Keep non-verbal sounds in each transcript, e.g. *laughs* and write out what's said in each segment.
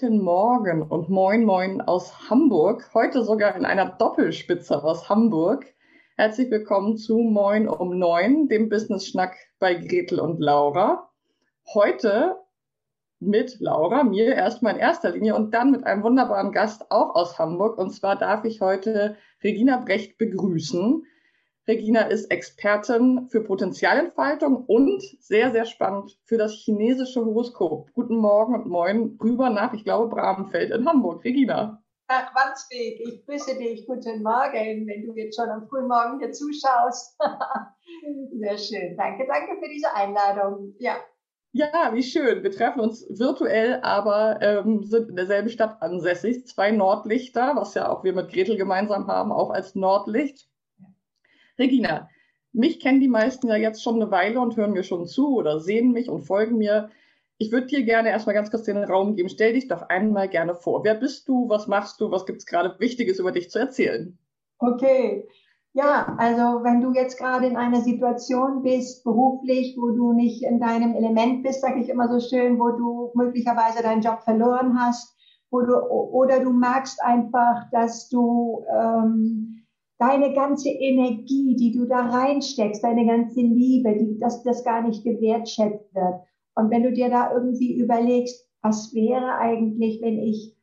Guten Morgen und moin moin aus Hamburg. Heute sogar in einer Doppelspitze aus Hamburg. Herzlich willkommen zu Moin um neun, dem Business-Schnack bei Gretel und Laura. Heute mit Laura, mir erstmal in erster Linie und dann mit einem wunderbaren Gast auch aus Hamburg. Und zwar darf ich heute Regina Brecht begrüßen. Regina ist Expertin für Potenzialentfaltung und sehr, sehr spannend für das chinesische Horoskop. Guten Morgen und moin rüber nach, ich glaube, Bramfeld in Hamburg. Regina. Herr Wandsweg, ich grüße dich. Guten Morgen, wenn du jetzt schon am Frühmorgen hier zuschaust. *laughs* Sehr schön. Danke, danke für diese Einladung. Ja, ja, wie schön. Wir treffen uns virtuell, aber ähm, sind in derselben Stadt ansässig. Zwei Nordlichter, was ja auch wir mit Gretel gemeinsam haben, auch als Nordlicht. Regina, mich kennen die meisten ja jetzt schon eine Weile und hören mir schon zu oder sehen mich und folgen mir. Ich würde dir gerne erstmal ganz kurz den Raum geben. Stell dich doch einmal gerne vor. Wer bist du? Was machst du? Was gibt es gerade Wichtiges über dich zu erzählen? Okay, ja, also wenn du jetzt gerade in einer Situation bist, beruflich, wo du nicht in deinem Element bist, sage ich immer so schön, wo du möglicherweise deinen Job verloren hast, wo du, oder du merkst einfach, dass du ähm, deine ganze Energie, die du da reinsteckst, deine ganze Liebe, die, dass das gar nicht gewertschätzt wird. Und wenn du dir da irgendwie überlegst, was wäre eigentlich, wenn ich,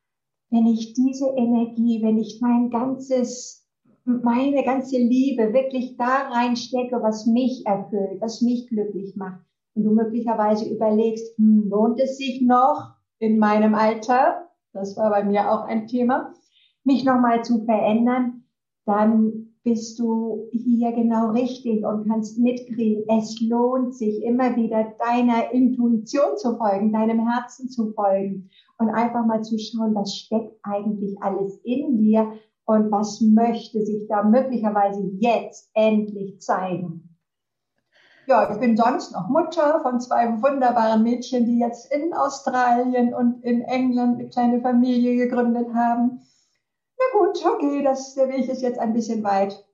wenn ich diese Energie, wenn ich mein ganzes meine ganze Liebe wirklich da reinstecke, was mich erfüllt, was mich glücklich macht. Und du möglicherweise überlegst, hm, lohnt es sich noch in meinem Alter, das war bei mir auch ein Thema, mich nochmal zu verändern, dann bist du hier genau richtig und kannst mitkriegen, es lohnt sich immer wieder deiner Intuition zu folgen, deinem Herzen zu folgen und einfach mal zu schauen, was steckt eigentlich alles in dir, und was möchte sich da möglicherweise jetzt endlich zeigen. Ja, ich bin sonst noch Mutter von zwei wunderbaren Mädchen, die jetzt in Australien und in England eine kleine Familie gegründet haben. Na gut, okay, das, der Weg ist jetzt ein bisschen weit.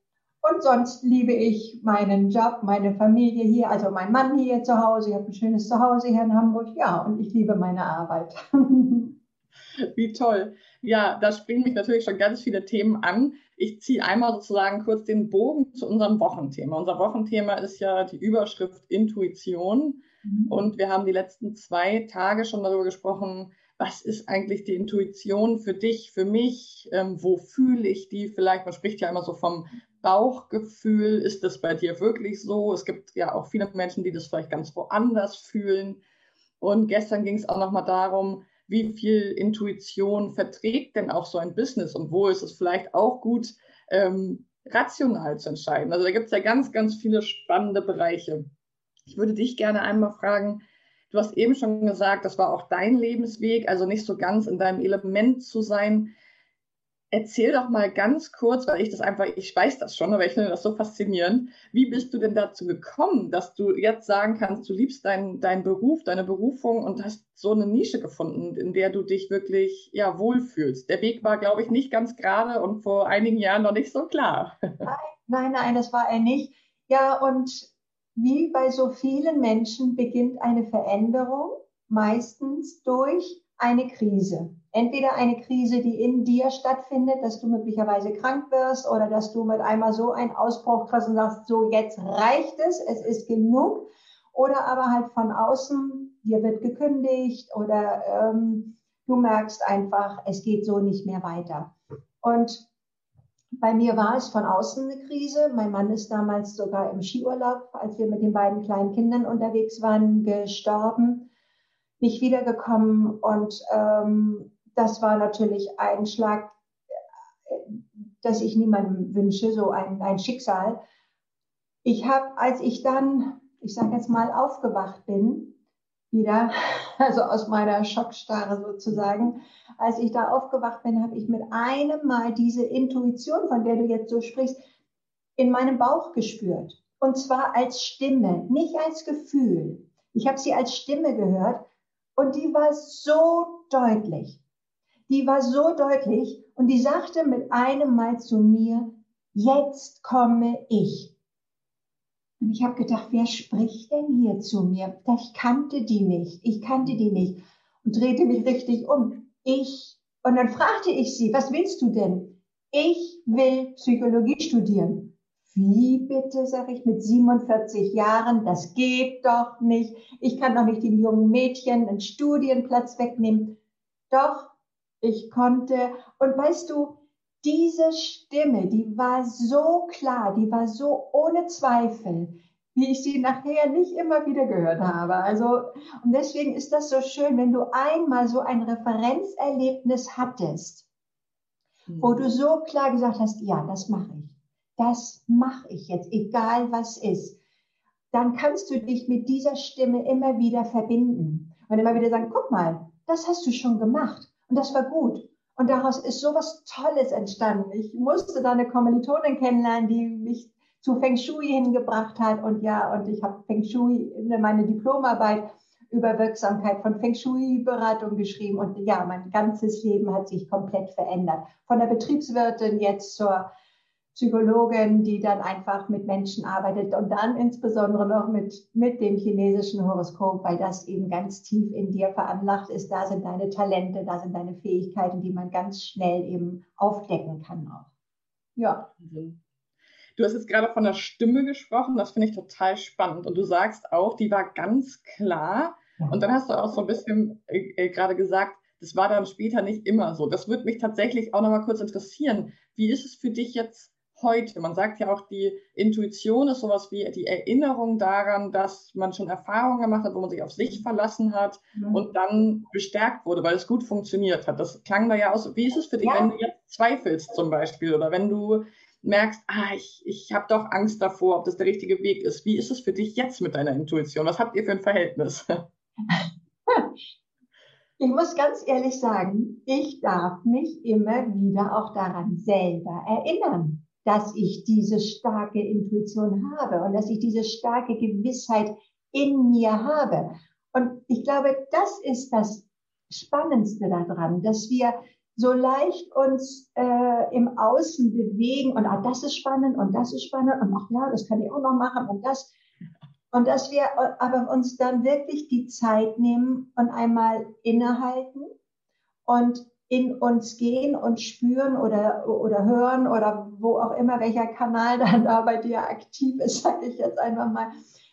Und sonst liebe ich meinen Job, meine Familie hier, also mein Mann hier zu Hause. Ich habe ein schönes Zuhause hier in Hamburg. Ja, und ich liebe meine Arbeit. *laughs* Wie toll. Ja, da springen mich natürlich schon ganz viele Themen an. Ich ziehe einmal sozusagen kurz den Bogen zu unserem Wochenthema. Unser Wochenthema ist ja die Überschrift Intuition. Mhm. Und wir haben die letzten zwei Tage schon darüber gesprochen, was ist eigentlich die Intuition für dich, für mich? Ähm, wo fühle ich die vielleicht? Man spricht ja immer so vom Bauchgefühl. Ist das bei dir wirklich so? Es gibt ja auch viele Menschen, die das vielleicht ganz woanders fühlen. Und gestern ging es auch nochmal darum, wie viel Intuition verträgt denn auch so ein Business und wo ist es vielleicht auch gut, ähm, rational zu entscheiden. Also da gibt es ja ganz, ganz viele spannende Bereiche. Ich würde dich gerne einmal fragen, du hast eben schon gesagt, das war auch dein Lebensweg, also nicht so ganz in deinem Element zu sein. Erzähl doch mal ganz kurz, weil ich das einfach, ich weiß das schon, aber ich finde das so faszinierend. Wie bist du denn dazu gekommen, dass du jetzt sagen kannst, du liebst deinen, deinen Beruf, deine Berufung und hast so eine Nische gefunden, in der du dich wirklich ja wohlfühlst? Der Weg war, glaube ich, nicht ganz gerade und vor einigen Jahren noch nicht so klar. Nein, nein, nein, das war er nicht. Ja, und wie bei so vielen Menschen beginnt eine Veränderung meistens durch eine Krise entweder eine Krise, die in dir stattfindet, dass du möglicherweise krank wirst oder dass du mit einmal so einen Ausbruch kriegst und sagst, so jetzt reicht es, es ist genug. Oder aber halt von außen, dir wird gekündigt oder ähm, du merkst einfach, es geht so nicht mehr weiter. Und bei mir war es von außen eine Krise. Mein Mann ist damals sogar im Skiurlaub, als wir mit den beiden kleinen Kindern unterwegs waren, gestorben, nicht wiedergekommen. Und ähm, das war natürlich ein Schlag, das ich niemandem wünsche, so ein, ein Schicksal. Ich habe, als ich dann, ich sage jetzt mal, aufgewacht bin, wieder, *laughs* also aus meiner Schockstarre sozusagen, als ich da aufgewacht bin, habe ich mit einem Mal diese Intuition, von der du jetzt so sprichst, in meinem Bauch gespürt. Und zwar als Stimme, nicht als Gefühl. Ich habe sie als Stimme gehört und die war so deutlich. Die war so deutlich und die sagte mit einem Mal zu mir, jetzt komme ich. Und ich habe gedacht, wer spricht denn hier zu mir? Ich kannte die nicht. Ich kannte die nicht. Und drehte mich richtig um. Ich. Und dann fragte ich sie, was willst du denn? Ich will Psychologie studieren. Wie bitte, sage ich, mit 47 Jahren, das geht doch nicht. Ich kann doch nicht den jungen Mädchen einen Studienplatz wegnehmen. Doch, ich konnte. Und weißt du, diese Stimme, die war so klar, die war so ohne Zweifel, wie ich sie nachher nicht immer wieder gehört habe. Also, und deswegen ist das so schön, wenn du einmal so ein Referenzerlebnis hattest, mhm. wo du so klar gesagt hast, ja, das mache ich. Das mache ich jetzt, egal was ist. Dann kannst du dich mit dieser Stimme immer wieder verbinden und immer wieder sagen, guck mal, das hast du schon gemacht und das war gut. Und daraus ist so was Tolles entstanden. Ich musste da eine Kommilitonin kennenlernen, die mich zu Feng Shui hingebracht hat. Und ja, und ich habe Feng Shui, meine Diplomarbeit über Wirksamkeit von Feng Shui-Beratung geschrieben. Und ja, mein ganzes Leben hat sich komplett verändert. Von der Betriebswirtin jetzt zur Psychologin, die dann einfach mit Menschen arbeitet und dann insbesondere noch mit, mit dem chinesischen Horoskop, weil das eben ganz tief in dir veranlagt ist. Da sind deine Talente, da sind deine Fähigkeiten, die man ganz schnell eben aufdecken kann auch. Ja. Du hast jetzt gerade von der Stimme gesprochen, das finde ich total spannend. Und du sagst auch, die war ganz klar. Und dann hast du auch so ein bisschen äh, äh, gerade gesagt, das war dann später nicht immer so. Das würde mich tatsächlich auch nochmal kurz interessieren. Wie ist es für dich jetzt heute. Man sagt ja auch, die Intuition ist sowas wie die Erinnerung daran, dass man schon Erfahrungen gemacht hat, wo man sich auf sich verlassen hat mhm. und dann bestärkt wurde, weil es gut funktioniert hat. Das klang da ja aus. Wie ist es für dich, ja. wenn du jetzt zweifelst zum Beispiel oder wenn du merkst, ah, ich, ich habe doch Angst davor, ob das der richtige Weg ist. Wie ist es für dich jetzt mit deiner Intuition? Was habt ihr für ein Verhältnis? *laughs* Ich muss ganz ehrlich sagen, ich darf mich immer wieder auch daran selber erinnern dass ich diese starke Intuition habe und dass ich diese starke Gewissheit in mir habe. Und ich glaube, das ist das Spannendste daran, dass wir so leicht uns äh, im Außen bewegen und ah, das ist spannend und das ist spannend und ach ja, das kann ich auch noch machen und das. Und dass wir aber uns dann wirklich die Zeit nehmen und einmal innehalten und in uns gehen und spüren oder, oder hören oder wo auch immer, welcher Kanal *laughs* dann da bei dir aktiv ist, sage ich jetzt einfach mal,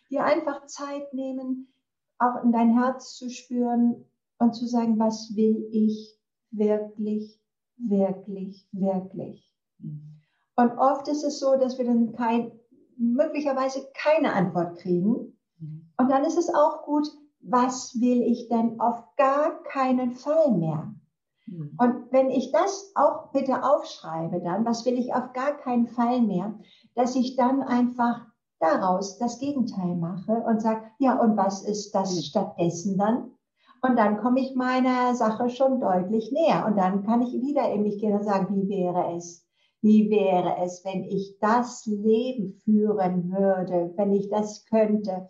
dir einfach Zeit nehmen, auch in dein Herz zu spüren und zu sagen, was will ich wirklich, wirklich, wirklich. Mhm. Und oft ist es so, dass wir dann kein, möglicherweise keine Antwort kriegen. Mhm. Und dann ist es auch gut, was will ich denn auf gar keinen Fall mehr? Mhm. Und wenn ich das auch bitte aufschreibe, dann, was will ich auf gar keinen Fall mehr, dass ich dann einfach daraus das Gegenteil mache und sage, ja, und was ist das mhm. stattdessen dann? Und dann komme ich meiner Sache schon deutlich näher. Und dann kann ich wieder in mich gehen und sagen, wie wäre es? Wie wäre es, wenn ich das Leben führen würde, wenn ich das könnte?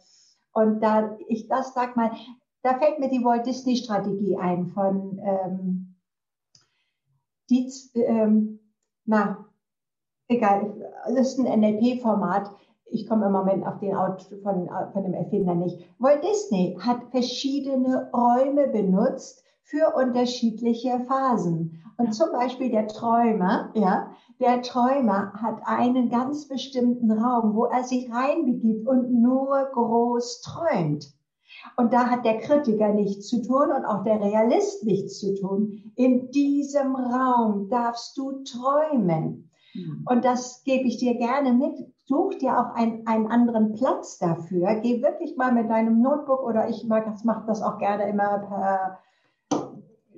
Und da ich das sag mal, da fällt mir die Walt Disney Strategie ein von ähm, die, ähm, na, egal, das ist ein NLP-Format. Ich komme im Moment auf den Auto von, von dem Erfinder nicht. Walt Disney hat verschiedene Räume benutzt für unterschiedliche Phasen. Und zum Beispiel der Träumer, ja, der Träumer hat einen ganz bestimmten Raum, wo er sich reinbegibt und nur groß träumt. Und da hat der Kritiker nichts zu tun und auch der Realist nichts zu tun. In diesem Raum darfst du träumen. Mhm. Und das gebe ich dir gerne mit. Such dir auch ein, einen anderen Platz dafür. Geh wirklich mal mit deinem Notebook oder ich mache das auch gerne immer per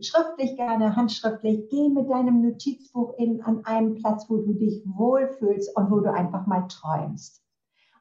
schriftlich gerne, handschriftlich. Geh mit deinem Notizbuch in, an einem Platz, wo du dich wohlfühlst und wo du einfach mal träumst.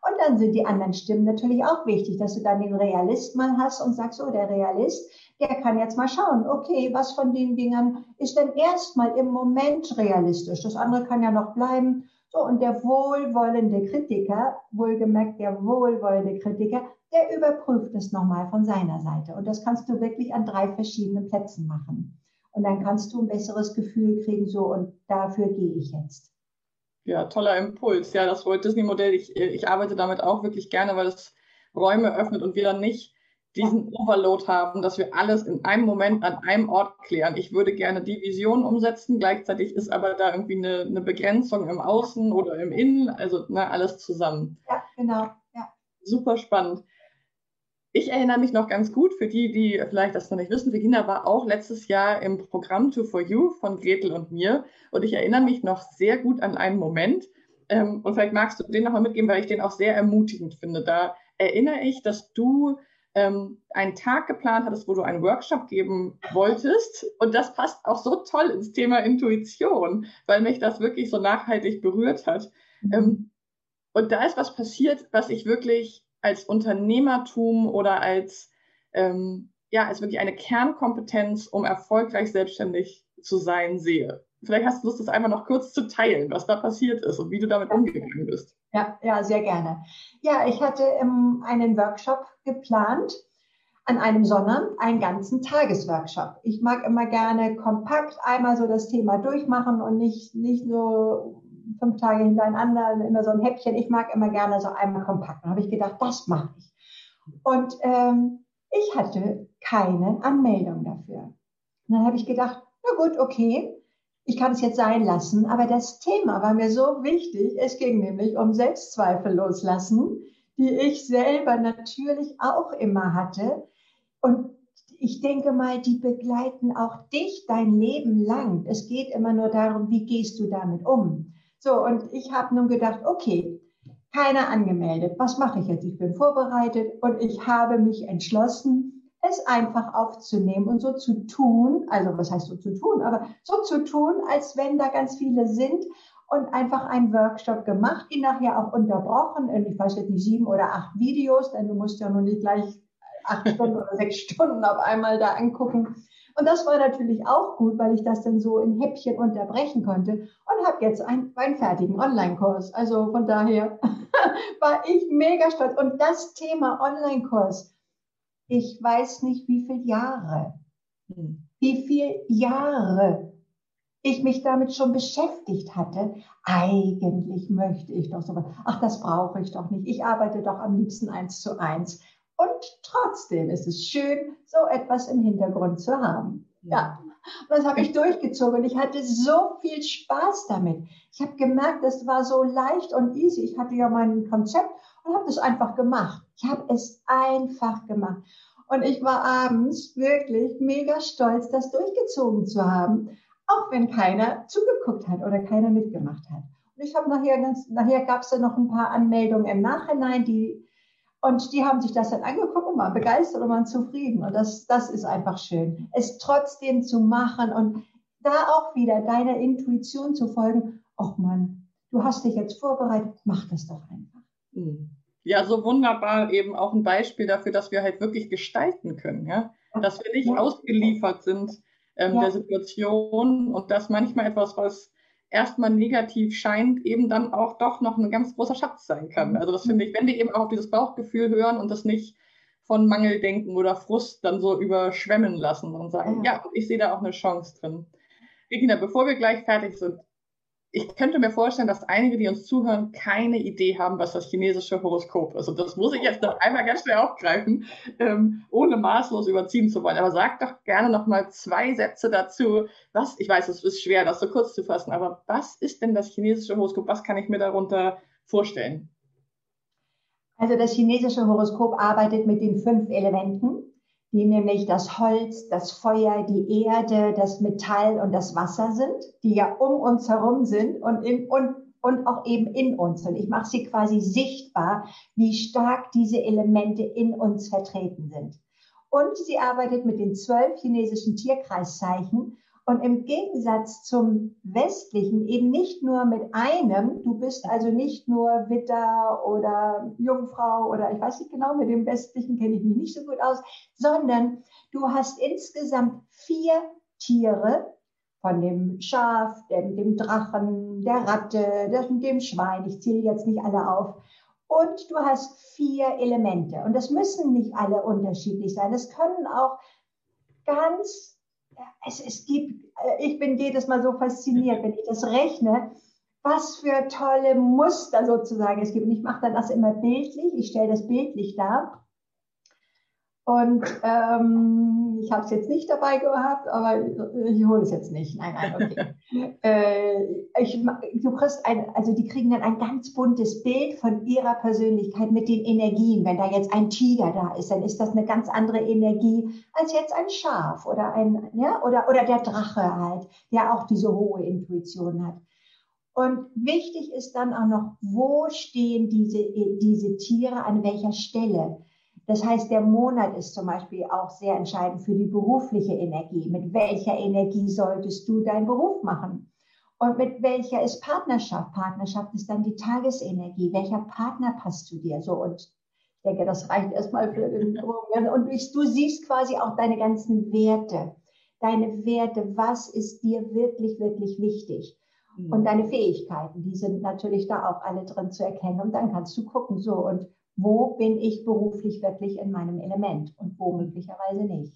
Und dann sind die anderen Stimmen natürlich auch wichtig, dass du dann den Realist mal hast und sagst, oh, der Realist, der kann jetzt mal schauen, okay, was von den Dingern ist denn erstmal im Moment realistisch? Das andere kann ja noch bleiben. So, und der wohlwollende Kritiker, wohlgemerkt der wohlwollende Kritiker, der überprüft es nochmal von seiner Seite. Und das kannst du wirklich an drei verschiedenen Plätzen machen. Und dann kannst du ein besseres Gefühl kriegen, so, und dafür gehe ich jetzt. Ja, toller Impuls. Ja, das Walt Disney Modell, ich, ich arbeite damit auch wirklich gerne, weil es Räume öffnet und wir dann nicht diesen Overload haben, dass wir alles in einem Moment an einem Ort klären. Ich würde gerne die Vision umsetzen, gleichzeitig ist aber da irgendwie eine, eine Begrenzung im Außen oder im Innen, also ne, alles zusammen. Ja, genau. Ja. Super spannend. Ich erinnere mich noch ganz gut, für die, die vielleicht das noch nicht wissen, Regina war auch letztes Jahr im Programm To For You von Gretel und mir. Und ich erinnere mich noch sehr gut an einen Moment. Ähm, und vielleicht magst du den nochmal mitgeben, weil ich den auch sehr ermutigend finde. Da erinnere ich, dass du ähm, einen Tag geplant hattest, wo du einen Workshop geben wolltest. Und das passt auch so toll ins Thema Intuition, weil mich das wirklich so nachhaltig berührt hat. Mhm. Ähm, und da ist was passiert, was ich wirklich als Unternehmertum oder als, ähm, ja, als wirklich eine Kernkompetenz, um erfolgreich selbstständig zu sein, sehe. Vielleicht hast du Lust, das einmal noch kurz zu teilen, was da passiert ist und wie du damit umgegangen bist. Ja, ja, sehr gerne. Ja, ich hatte ähm, einen Workshop geplant an einem Sonnabend, einen ganzen Tagesworkshop. Ich mag immer gerne kompakt einmal so das Thema durchmachen und nicht, nicht so fünf Tage hintereinander, immer so ein Häppchen. Ich mag immer gerne so einmal kompakt. Dann habe ich gedacht, das mache ich. Und ähm, ich hatte keine Anmeldung dafür. Und dann habe ich gedacht, na gut, okay, ich kann es jetzt sein lassen. Aber das Thema war mir so wichtig. Es ging nämlich um Selbstzweifel loslassen, die ich selber natürlich auch immer hatte. Und ich denke mal, die begleiten auch dich dein Leben lang. Es geht immer nur darum, wie gehst du damit um. So, und ich habe nun gedacht, okay, keiner angemeldet. Was mache ich jetzt? Ich bin vorbereitet und ich habe mich entschlossen, es einfach aufzunehmen und so zu tun, also was heißt so zu tun, aber so zu tun, als wenn da ganz viele sind und einfach einen Workshop gemacht, ihn nachher auch unterbrochen in, ich weiß jetzt nicht, sieben oder acht Videos, denn du musst ja nur nicht gleich acht Stunden oder sechs Stunden auf einmal da angucken. Und das war natürlich auch gut, weil ich das dann so in Häppchen unterbrechen konnte und habe jetzt einen, einen fertigen Online-Kurs. Also von daher *laughs* war ich mega stolz. Und das Thema Online-Kurs, ich weiß nicht, wie viele Jahre, hm. wie viele Jahre ich mich damit schon beschäftigt hatte. Eigentlich möchte ich doch sowas. Ach, das brauche ich doch nicht. Ich arbeite doch am liebsten eins zu eins. Und trotzdem ist es schön, so etwas im Hintergrund zu haben. Ja, und das habe ich durchgezogen und ich hatte so viel Spaß damit. Ich habe gemerkt, das war so leicht und easy. Ich hatte ja mein Konzept und habe das einfach gemacht. Ich habe es einfach gemacht. Und ich war abends wirklich mega stolz, das durchgezogen zu haben, auch wenn keiner zugeguckt hat oder keiner mitgemacht hat. Und ich habe nachher, nachher gab es dann noch ein paar Anmeldungen im Nachhinein, die und die haben sich das dann angeguckt und waren begeistert und waren zufrieden. Und das, das ist einfach schön. Es trotzdem zu machen und da auch wieder deiner Intuition zu folgen. Ach Mann, du hast dich jetzt vorbereitet, mach das doch einfach. Hm. Ja, so wunderbar eben auch ein Beispiel dafür, dass wir halt wirklich gestalten können, ja. Dass wir nicht ja. ausgeliefert sind ähm, ja. der Situation und dass manchmal etwas, was erstmal negativ scheint, eben dann auch doch noch ein ganz großer Schatz sein kann. Also das finde ich, wenn wir eben auch auf dieses Bauchgefühl hören und das nicht von Mangeldenken oder Frust dann so überschwemmen lassen und sagen, ja, ich sehe da auch eine Chance drin. Regina, bevor wir gleich fertig sind, ich könnte mir vorstellen, dass einige, die uns zuhören, keine Idee haben, was das chinesische Horoskop ist. Und das muss ich jetzt noch einmal ganz schnell aufgreifen, ähm, ohne maßlos überziehen zu wollen. Aber sag doch gerne noch mal zwei Sätze dazu. Was, ich weiß, es ist schwer, das so kurz zu fassen, aber was ist denn das chinesische Horoskop? Was kann ich mir darunter vorstellen? Also das chinesische Horoskop arbeitet mit den fünf Elementen, die nämlich das Holz, das Feuer, die Erde, das Metall und das Wasser sind, die ja um uns herum sind und, in, und, und auch eben in uns. Und ich mache sie quasi sichtbar, wie stark diese Elemente in uns vertreten sind. Und sie arbeitet mit den zwölf chinesischen Tierkreiszeichen und im Gegensatz zum westlichen eben nicht nur mit einem, du bist also nicht nur Witter oder Jungfrau oder ich weiß nicht genau, mit dem westlichen kenne ich mich nicht so gut aus, sondern du hast insgesamt vier Tiere, von dem Schaf, dem, dem Drachen, der Ratte, dem, dem Schwein, ich zähle jetzt nicht alle auf. Und du hast vier Elemente. Und das müssen nicht alle unterschiedlich sein. Es können auch ganz es, es gibt, äh, ich bin jedes Mal so fasziniert, *laughs* wenn ich das rechne, was für tolle Muster sozusagen es gibt. Und ich mache dann das immer bildlich, ich stelle das bildlich dar. Und ähm, ich habe es jetzt nicht dabei gehabt, aber ich hole es jetzt nicht. Nein, nein, okay. *laughs* äh, ich, du kriegst ein, also die kriegen dann ein ganz buntes Bild von ihrer Persönlichkeit mit den Energien. Wenn da jetzt ein Tiger da ist, dann ist das eine ganz andere Energie als jetzt ein Schaf oder ein, ja, oder, oder der Drache halt, der auch diese hohe Intuition hat. Und wichtig ist dann auch noch, wo stehen diese, diese Tiere an welcher Stelle? Das heißt, der Monat ist zum Beispiel auch sehr entscheidend für die berufliche Energie. Mit welcher Energie solltest du deinen Beruf machen? Und mit welcher ist Partnerschaft? Partnerschaft ist dann die Tagesenergie. Welcher Partner passt zu dir? So und ich denke, das reicht erstmal für den *laughs* Und du siehst quasi auch deine ganzen Werte. Deine Werte, was ist dir wirklich, wirklich wichtig? Mhm. Und deine Fähigkeiten, die sind natürlich da auch alle drin zu erkennen. Und dann kannst du gucken, so und wo bin ich beruflich wirklich in meinem Element und wo möglicherweise nicht.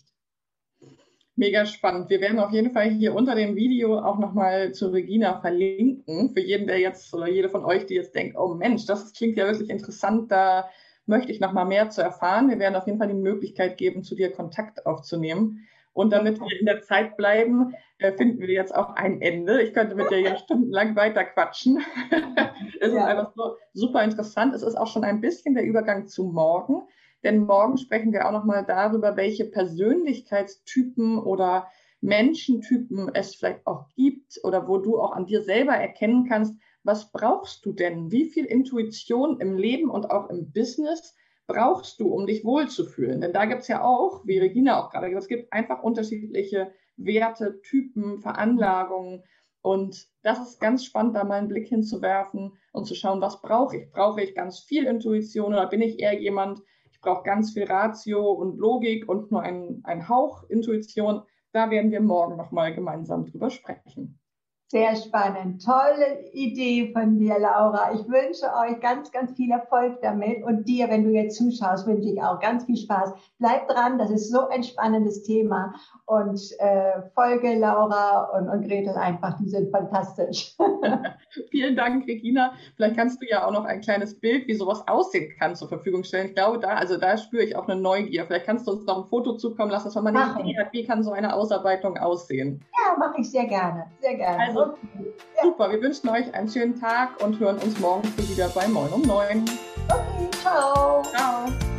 Mega spannend. Wir werden auf jeden Fall hier unter dem Video auch nochmal zu Regina verlinken. Für jeden, der jetzt oder jede von euch, die jetzt denkt, oh Mensch, das klingt ja wirklich interessant, da möchte ich nochmal mehr zu erfahren. Wir werden auf jeden Fall die Möglichkeit geben, zu dir Kontakt aufzunehmen. Und damit wir in der Zeit bleiben, äh, finden wir jetzt auch ein Ende. Ich könnte mit dir ja stundenlang weiter quatschen. *laughs* es ja. ist einfach so super interessant. Es ist auch schon ein bisschen der Übergang zu morgen. Denn morgen sprechen wir auch nochmal darüber, welche Persönlichkeitstypen oder Menschentypen es vielleicht auch gibt oder wo du auch an dir selber erkennen kannst, was brauchst du denn? Wie viel Intuition im Leben und auch im Business brauchst du, um dich wohlzufühlen? Denn da gibt es ja auch, wie Regina auch gerade gesagt, es gibt einfach unterschiedliche Werte, Typen, Veranlagungen. Und das ist ganz spannend, da mal einen Blick hinzuwerfen und zu schauen, was brauche ich? Brauche ich ganz viel Intuition oder bin ich eher jemand, ich brauche ganz viel Ratio und Logik und nur einen, einen Hauch Intuition? Da werden wir morgen nochmal gemeinsam drüber sprechen. Sehr spannend. Tolle Idee von dir, Laura. Ich wünsche euch ganz, ganz viel Erfolg damit. Und dir, wenn du jetzt zuschaust, wünsche ich auch ganz viel Spaß. Bleib dran, das ist so ein spannendes Thema. Und äh, folge Laura und, und Gretel einfach, die sind fantastisch. *laughs* Vielen Dank, Regina. Vielleicht kannst du ja auch noch ein kleines Bild, wie sowas aussehen kann, zur Verfügung stellen. Ich glaube, da, also da spüre ich auch eine Neugier. Vielleicht kannst du uns noch ein Foto zukommen lassen, dass man eine Idee hat, wie kann so eine Ausarbeitung aussehen. Ja, mache ich sehr gerne. Sehr gerne. Also, also, super, wir wünschen euch einen schönen Tag und hören uns morgen früh wieder bei Moin um 9. Okay, ciao. Ciao.